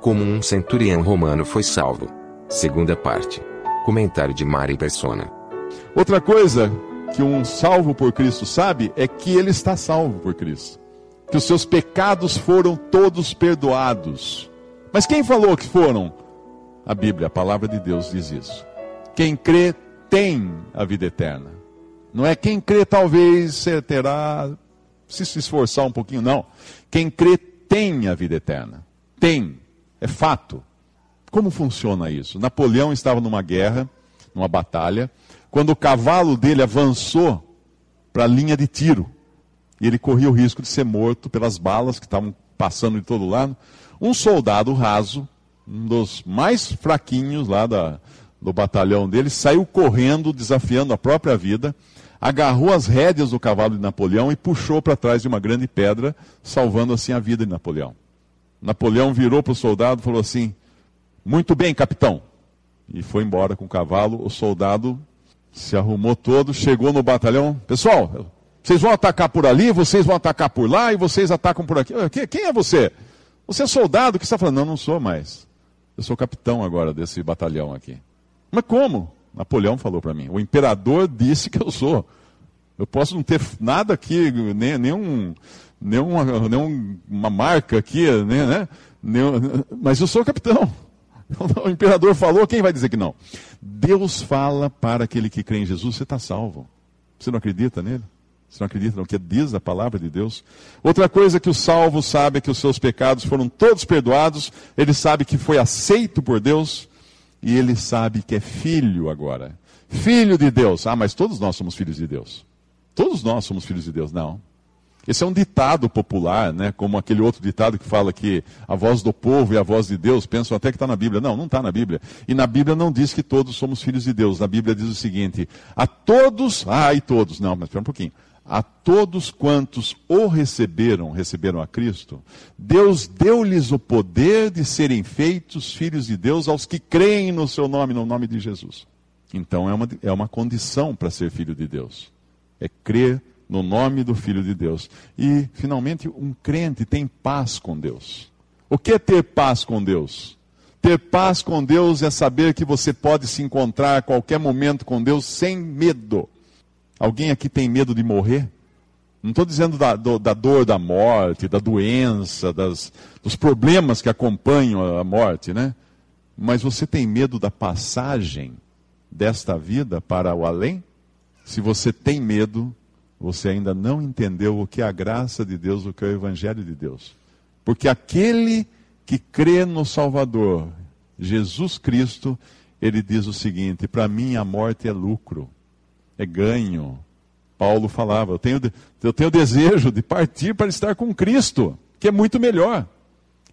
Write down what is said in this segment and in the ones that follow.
Como um centurião romano foi salvo. Segunda parte. Comentário de Mari Persona. Outra coisa que um salvo por Cristo sabe é que ele está salvo por Cristo. Que os seus pecados foram todos perdoados. Mas quem falou que foram? A Bíblia, a palavra de Deus diz isso. Quem crê tem a vida eterna. Não é quem crê talvez terá se se esforçar um pouquinho, não. Quem crê tem a vida eterna. Tem. É fato. Como funciona isso? Napoleão estava numa guerra, numa batalha, quando o cavalo dele avançou para a linha de tiro. E ele corria o risco de ser morto pelas balas que estavam passando de todo lado. Um soldado raso, um dos mais fraquinhos lá da, do batalhão dele, saiu correndo, desafiando a própria vida, agarrou as rédeas do cavalo de Napoleão e puxou para trás de uma grande pedra, salvando assim a vida de Napoleão. Napoleão virou para o soldado e falou assim: Muito bem, capitão. E foi embora com o cavalo. O soldado se arrumou todo, chegou no batalhão. Pessoal, vocês vão atacar por ali, vocês vão atacar por lá e vocês atacam por aqui. Quem é você? Você é soldado? que está falando? Não, não sou mais. Eu sou capitão agora desse batalhão aqui. Mas como? Napoleão falou para mim. O imperador disse que eu sou. Eu posso não ter nada aqui, nem, nenhum, nenhuma, nenhuma marca aqui, né, né? Mas eu sou capitão. O imperador falou, quem vai dizer que não? Deus fala para aquele que crê em Jesus, você está salvo. Você não acredita nele? Você não acredita no que diz a palavra de Deus? Outra coisa que o salvo sabe é que os seus pecados foram todos perdoados, ele sabe que foi aceito por Deus e ele sabe que é filho agora. Filho de Deus. Ah, mas todos nós somos filhos de Deus. Todos nós somos filhos de Deus. Não. Esse é um ditado popular, né? como aquele outro ditado que fala que a voz do povo e a voz de Deus pensam até que está na Bíblia. Não, não está na Bíblia. E na Bíblia não diz que todos somos filhos de Deus. Na Bíblia diz o seguinte: a todos, ah, todos, não, mas espera um pouquinho. A todos quantos o receberam, receberam a Cristo, Deus deu-lhes o poder de serem feitos filhos de Deus aos que creem no seu nome, no nome de Jesus. Então é uma, é uma condição para ser filho de Deus. É crer no nome do Filho de Deus. E, finalmente, um crente tem paz com Deus. O que é ter paz com Deus? Ter paz com Deus é saber que você pode se encontrar a qualquer momento com Deus sem medo. Alguém aqui tem medo de morrer? Não estou dizendo da, do, da, dor da morte, da doença, das, dos problemas que acompanham a morte, né? Mas você tem medo da passagem desta vida para o além? Se você tem medo, você ainda não entendeu o que é a graça de Deus, o que é o Evangelho de Deus. Porque aquele que crê no Salvador, Jesus Cristo, ele diz o seguinte: para mim a morte é lucro, é ganho. Paulo falava: eu tenho, eu tenho desejo de partir para estar com Cristo, que é muito melhor.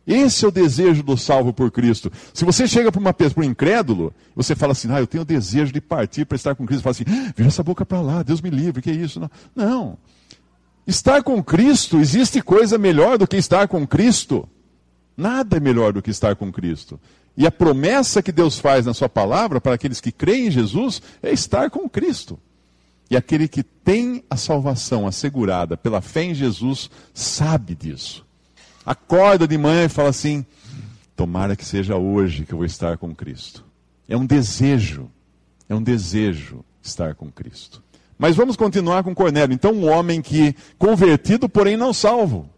Esse é o desejo do salvo por Cristo. Se você chega para uma pessoa, um incrédulo, você fala assim, ah, eu tenho desejo de partir para estar com Cristo. Fala assim, ah, vira essa boca para lá, Deus me livre, que é isso? Não. não. Estar com Cristo, existe coisa melhor do que estar com Cristo? Nada é melhor do que estar com Cristo. E a promessa que Deus faz na sua palavra para aqueles que creem em Jesus é estar com Cristo. E aquele que tem a salvação assegurada pela fé em Jesus sabe disso acorda de manhã e fala assim: tomara que seja hoje que eu vou estar com Cristo. É um desejo, é um desejo estar com Cristo. Mas vamos continuar com Cornélio. Então, um homem que convertido, porém não salvo.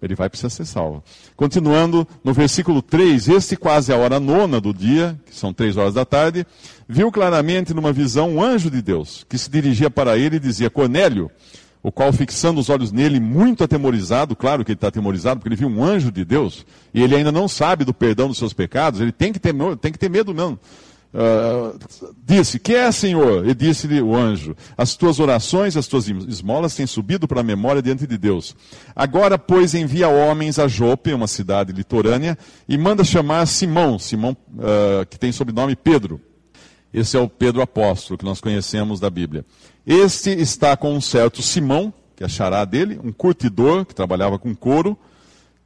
Ele vai precisar ser salvo. Continuando no versículo 3, este quase a hora nona do dia, que são três horas da tarde, viu claramente numa visão um anjo de Deus, que se dirigia para ele e dizia: Cornélio, o qual, fixando os olhos nele, muito atemorizado, claro que ele está atemorizado, porque ele viu um anjo de Deus, e ele ainda não sabe do perdão dos seus pecados, ele tem que ter, tem que ter medo mesmo. Uh, disse: Que é, Senhor? E disse-lhe o anjo: As tuas orações, as tuas esmolas têm subido para a memória diante de Deus. Agora, pois, envia homens a Jope, uma cidade litorânea, e manda chamar Simão, Simão uh, que tem sobrenome Pedro. Esse é o Pedro apóstolo que nós conhecemos da Bíblia. Este está com um certo Simão, que é dele, um curtidor que trabalhava com couro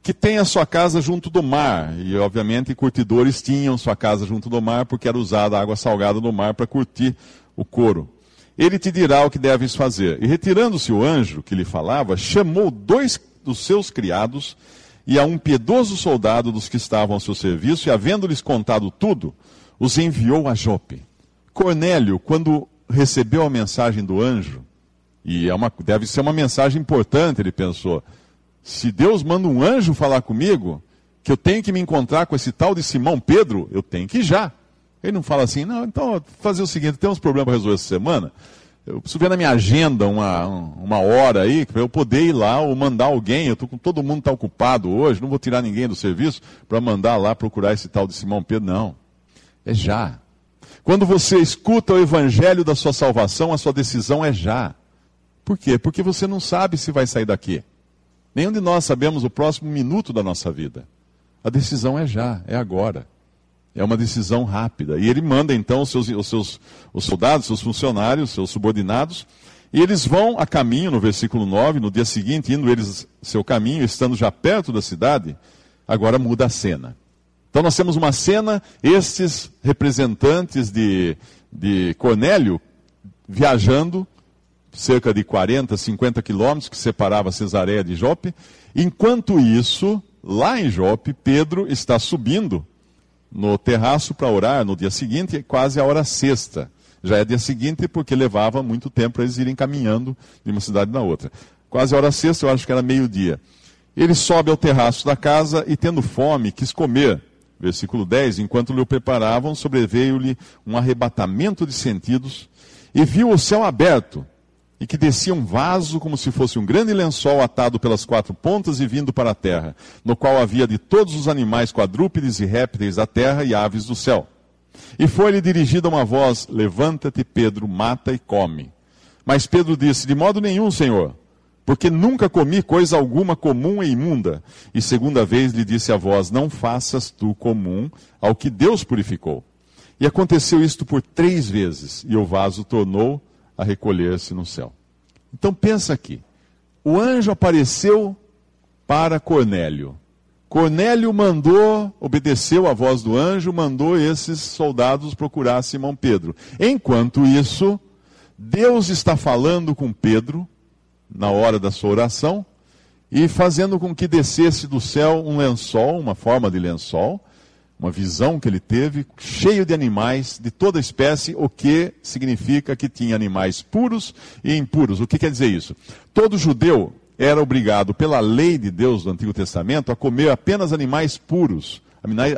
que tem a sua casa junto do mar. E, obviamente, curtidores tinham sua casa junto do mar, porque era usada a água salgada do mar para curtir o couro. Ele te dirá o que deves fazer. E retirando-se o anjo que lhe falava, chamou dois dos seus criados e a um piedoso soldado dos que estavam ao seu serviço, e havendo-lhes contado tudo, os enviou a Jope. Cornélio, quando recebeu a mensagem do anjo, e é uma, deve ser uma mensagem importante, ele pensou, se Deus manda um anjo falar comigo, que eu tenho que me encontrar com esse tal de Simão Pedro, eu tenho que ir já. Ele não fala assim, não, então fazer o seguinte, tem uns problemas para resolver essa semana. Eu preciso ver na minha agenda uma, uma hora aí, para eu poder ir lá ou mandar alguém. Eu tô com todo mundo está ocupado hoje, não vou tirar ninguém do serviço para mandar lá procurar esse tal de Simão Pedro, não. É já. Quando você escuta o evangelho da sua salvação, a sua decisão é já. Por quê? Porque você não sabe se vai sair daqui. Nenhum de nós sabemos o próximo minuto da nossa vida. A decisão é já, é agora. É uma decisão rápida. E ele manda então os seus, os seus os soldados, seus funcionários, seus subordinados, e eles vão a caminho, no versículo 9, no dia seguinte, indo eles seu caminho, estando já perto da cidade, agora muda a cena. Então nós temos uma cena, estes representantes de, de Cornélio viajando cerca de 40, 50 quilômetros que separava Cesareia de Jope. Enquanto isso, lá em Jope, Pedro está subindo no terraço para orar no dia seguinte, quase a hora sexta. Já é dia seguinte porque levava muito tempo para eles irem caminhando de uma cidade na outra. Quase a hora sexta, eu acho que era meio-dia. Ele sobe ao terraço da casa e, tendo fome, quis comer. Versículo 10: Enquanto lhe o preparavam, sobreveio-lhe um arrebatamento de sentidos e viu o céu aberto e que descia um vaso como se fosse um grande lençol atado pelas quatro pontas e vindo para a terra, no qual havia de todos os animais quadrúpedes e répteis da terra e aves do céu. E foi-lhe dirigida uma voz: Levanta-te, Pedro, mata e come. Mas Pedro disse: De modo nenhum, Senhor, porque nunca comi coisa alguma comum e imunda. E segunda vez lhe disse a voz: Não faças tu comum ao que Deus purificou. E aconteceu isto por três vezes, e o vaso tornou a recolher-se no céu. Então pensa aqui. O anjo apareceu para Cornélio. Cornélio mandou, obedeceu a voz do anjo, mandou esses soldados procurar Simão Pedro. Enquanto isso, Deus está falando com Pedro, na hora da sua oração, e fazendo com que descesse do céu um lençol, uma forma de lençol, uma visão que ele teve, cheio de animais de toda espécie, o que significa que tinha animais puros e impuros. O que quer dizer isso? Todo judeu era obrigado, pela lei de Deus do Antigo Testamento, a comer apenas animais puros,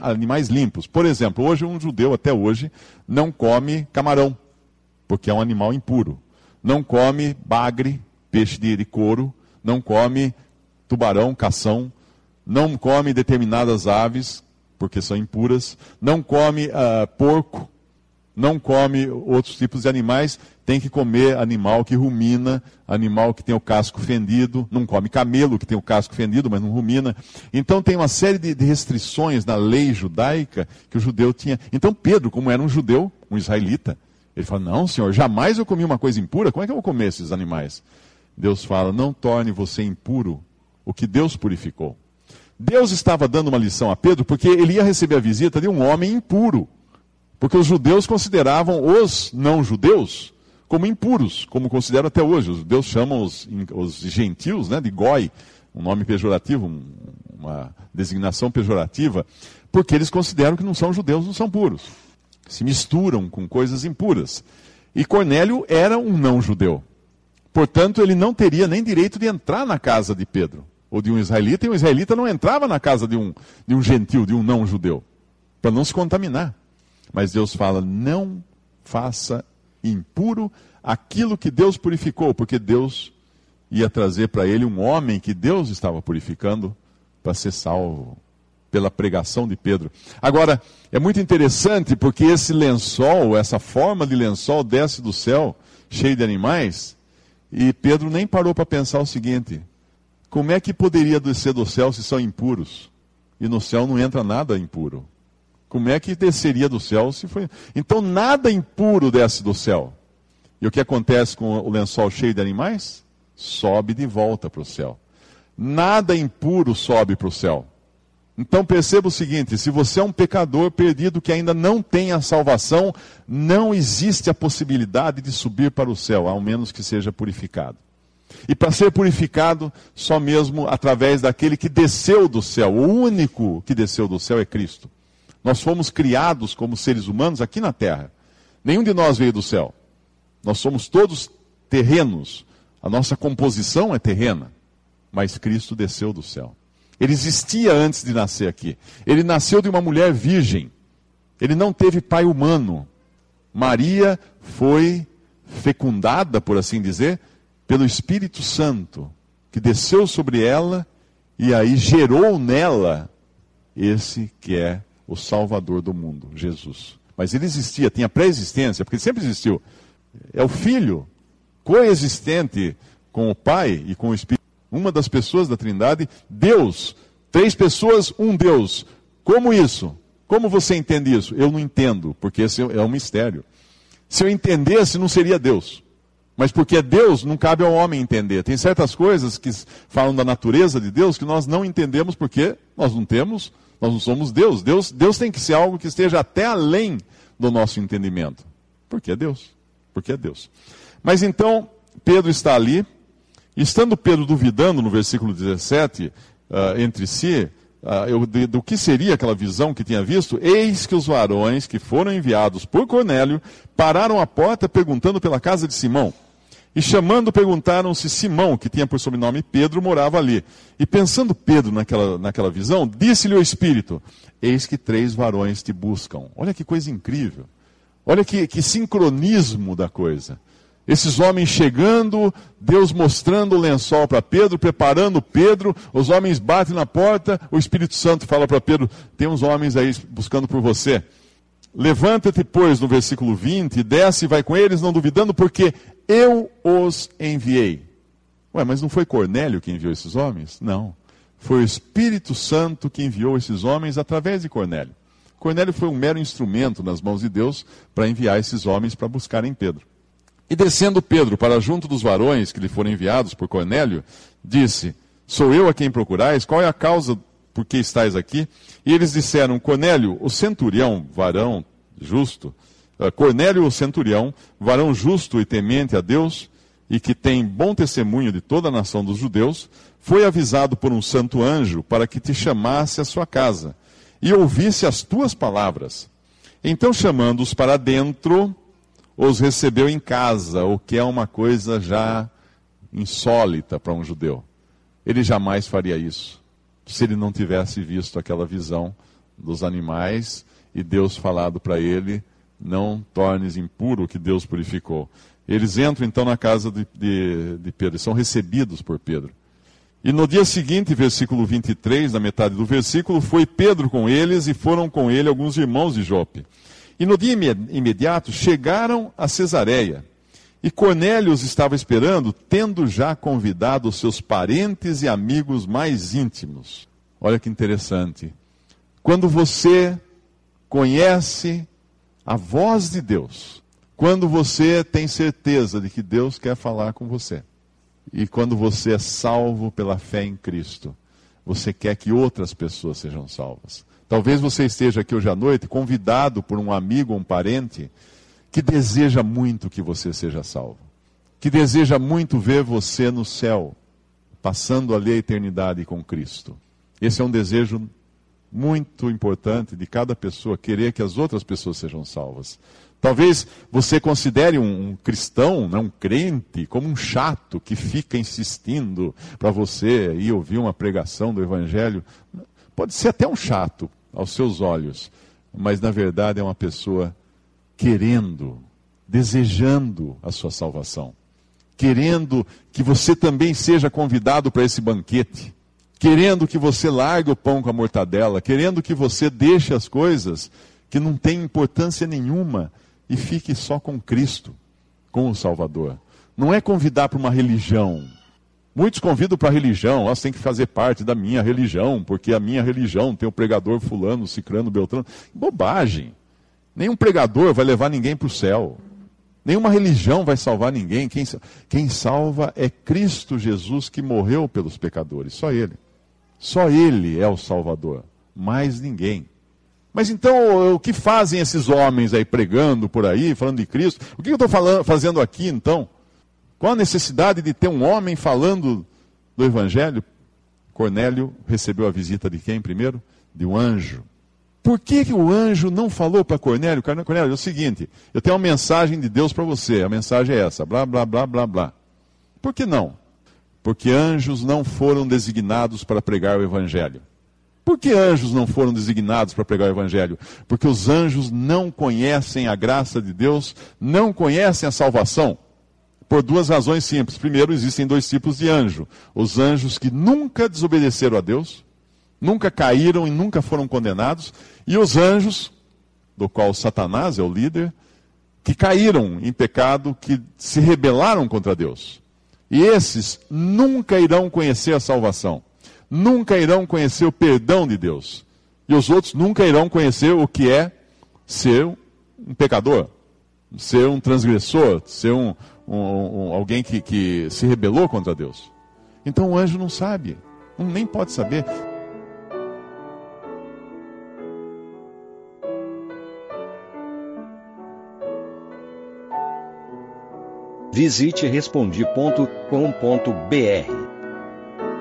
animais limpos. Por exemplo, hoje um judeu, até hoje, não come camarão, porque é um animal impuro. Não come bagre, peixe de couro, não come tubarão, cação, não come determinadas aves, porque são impuras, não come uh, porco, não come outros tipos de animais, tem que comer animal que rumina, animal que tem o casco fendido, não come camelo que tem o casco fendido, mas não rumina. Então tem uma série de, de restrições na lei judaica que o judeu tinha. Então Pedro, como era um judeu, um israelita, ele fala: Não, senhor, jamais eu comi uma coisa impura, como é que eu vou comer esses animais? Deus fala: Não torne você impuro o que Deus purificou. Deus estava dando uma lição a Pedro porque ele ia receber a visita de um homem impuro. Porque os judeus consideravam os não-judeus como impuros, como consideram até hoje. Os judeus chamam os, os gentios né, de goi, um nome pejorativo, uma designação pejorativa, porque eles consideram que não são judeus, não são puros. Se misturam com coisas impuras. E Cornélio era um não-judeu. Portanto, ele não teria nem direito de entrar na casa de Pedro ou de um israelita, e um israelita não entrava na casa de um, de um gentil, de um não-judeu, para não se contaminar. Mas Deus fala: não faça impuro aquilo que Deus purificou, porque Deus ia trazer para ele um homem que Deus estava purificando para ser salvo. pela pregação de Pedro. Agora, é muito interessante porque esse lençol, essa forma de lençol desce do céu, cheio de animais, e Pedro nem parou para pensar o seguinte: como é que poderia descer do céu se são impuros? E no céu não entra nada impuro. Como é que desceria do céu se foi. Então nada impuro desce do céu. E o que acontece com o lençol cheio de animais? Sobe de volta para o céu. Nada impuro sobe para o céu. Então perceba o seguinte: se você é um pecador perdido que ainda não tem a salvação, não existe a possibilidade de subir para o céu, ao menos que seja purificado. E para ser purificado, só mesmo através daquele que desceu do céu. O único que desceu do céu é Cristo. Nós fomos criados como seres humanos aqui na terra. Nenhum de nós veio do céu. Nós somos todos terrenos. A nossa composição é terrena. Mas Cristo desceu do céu. Ele existia antes de nascer aqui. Ele nasceu de uma mulher virgem. Ele não teve pai humano. Maria foi fecundada, por assim dizer, pelo Espírito Santo, que desceu sobre ela e aí gerou nela esse que é o Salvador do mundo, Jesus. Mas ele existia, tinha pré-existência, porque ele sempre existiu. É o Filho, coexistente com o Pai e com o Espírito uma das pessoas da Trindade, Deus. Três pessoas, um Deus. Como isso? Como você entende isso? Eu não entendo, porque esse é um mistério. Se eu entendesse, não seria Deus. Mas porque é Deus, não cabe ao homem entender. Tem certas coisas que falam da natureza de Deus que nós não entendemos porque nós não temos, nós não somos Deus. Deus, Deus tem que ser algo que esteja até além do nosso entendimento. Porque é Deus. Porque é Deus. Mas então, Pedro está ali, Estando Pedro duvidando no versículo 17, uh, ah, entre si, uh, eu, de, do que seria aquela visão que tinha visto, eis que os varões que foram enviados por Cornélio pararam à porta perguntando pela casa de Simão. E chamando, perguntaram se Simão, que tinha por sobrenome Pedro, morava ali. E pensando Pedro naquela, naquela visão, disse-lhe o Espírito: Eis que três varões te buscam. Olha que coisa incrível. Olha que, que sincronismo da coisa. Esses homens chegando, Deus mostrando o lençol para Pedro, preparando Pedro, os homens batem na porta, o Espírito Santo fala para Pedro: tem uns homens aí buscando por você. Levanta-te, pois, no versículo 20, desce e vai com eles, não duvidando, porque eu os enviei. Ué, mas não foi Cornélio que enviou esses homens? Não. Foi o Espírito Santo que enviou esses homens através de Cornélio. Cornélio foi um mero instrumento nas mãos de Deus para enviar esses homens para buscarem Pedro. E descendo Pedro para junto dos varões que lhe foram enviados por Cornélio, disse: Sou eu a quem procurais? Qual é a causa por que estáis aqui? E eles disseram: Cornélio, o centurião, varão justo, uh, Cornélio, o centurião, varão justo e temente a Deus, e que tem bom testemunho de toda a nação dos judeus, foi avisado por um santo anjo para que te chamasse à sua casa e ouvisse as tuas palavras. Então, chamando-os para dentro, os recebeu em casa, o que é uma coisa já insólita para um judeu. Ele jamais faria isso se ele não tivesse visto aquela visão dos animais e Deus falado para ele: não tornes impuro o que Deus purificou. Eles entram então na casa de, de, de Pedro e são recebidos por Pedro. E no dia seguinte, versículo 23, na metade do versículo, foi Pedro com eles e foram com ele alguns irmãos de Jope. E no dia imediato chegaram a Cesareia. E Cornélio os estava esperando, tendo já convidado os seus parentes e amigos mais íntimos. Olha que interessante. Quando você conhece a voz de Deus, quando você tem certeza de que Deus quer falar com você, e quando você é salvo pela fé em Cristo, você quer que outras pessoas sejam salvas. Talvez você esteja aqui hoje à noite convidado por um amigo ou um parente que deseja muito que você seja salvo, que deseja muito ver você no céu, passando ali a eternidade com Cristo. Esse é um desejo muito importante de cada pessoa, querer que as outras pessoas sejam salvas. Talvez você considere um, um cristão, né, um crente, como um chato que fica insistindo para você ir ouvir uma pregação do Evangelho. Pode ser até um chato, aos seus olhos, mas na verdade é uma pessoa querendo, desejando a sua salvação, querendo que você também seja convidado para esse banquete. querendo que você largue o pão com a mortadela, querendo que você deixe as coisas que não têm importância nenhuma e fique só com Cristo, com o Salvador. Não é convidar para uma religião. Muitos convidam para a religião, você tem que fazer parte da minha religião, porque a minha religião tem o pregador fulano, cicrano, beltrano. Bobagem. Nenhum pregador vai levar ninguém para o céu. Nenhuma religião vai salvar ninguém. Quem, quem salva é Cristo Jesus que morreu pelos pecadores. Só Ele. Só Ele é o Salvador. Mais ninguém. Mas então, o que fazem esses homens aí pregando por aí, falando de Cristo? O que eu estou fazendo aqui então? Qual a necessidade de ter um homem falando do Evangelho? Cornélio recebeu a visita de quem primeiro? De um anjo. Por que, que o anjo não falou para Cornélio? Cornélio, é o seguinte: eu tenho uma mensagem de Deus para você, a mensagem é essa, blá, blá, blá, blá, blá. Por que não? Porque anjos não foram designados para pregar o Evangelho. Por que anjos não foram designados para pregar o Evangelho? Porque os anjos não conhecem a graça de Deus, não conhecem a salvação. Por duas razões simples. Primeiro, existem dois tipos de anjo: os anjos que nunca desobedeceram a Deus, nunca caíram e nunca foram condenados, e os anjos, do qual Satanás é o líder, que caíram em pecado, que se rebelaram contra Deus. E esses nunca irão conhecer a salvação, nunca irão conhecer o perdão de Deus. E os outros nunca irão conhecer o que é ser um pecador, ser um transgressor, ser um, um, um alguém que, que se rebelou contra Deus. Então o anjo não sabe, nem pode saber. Visite respondi.com.br.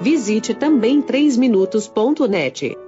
Visite também 3minutos.net.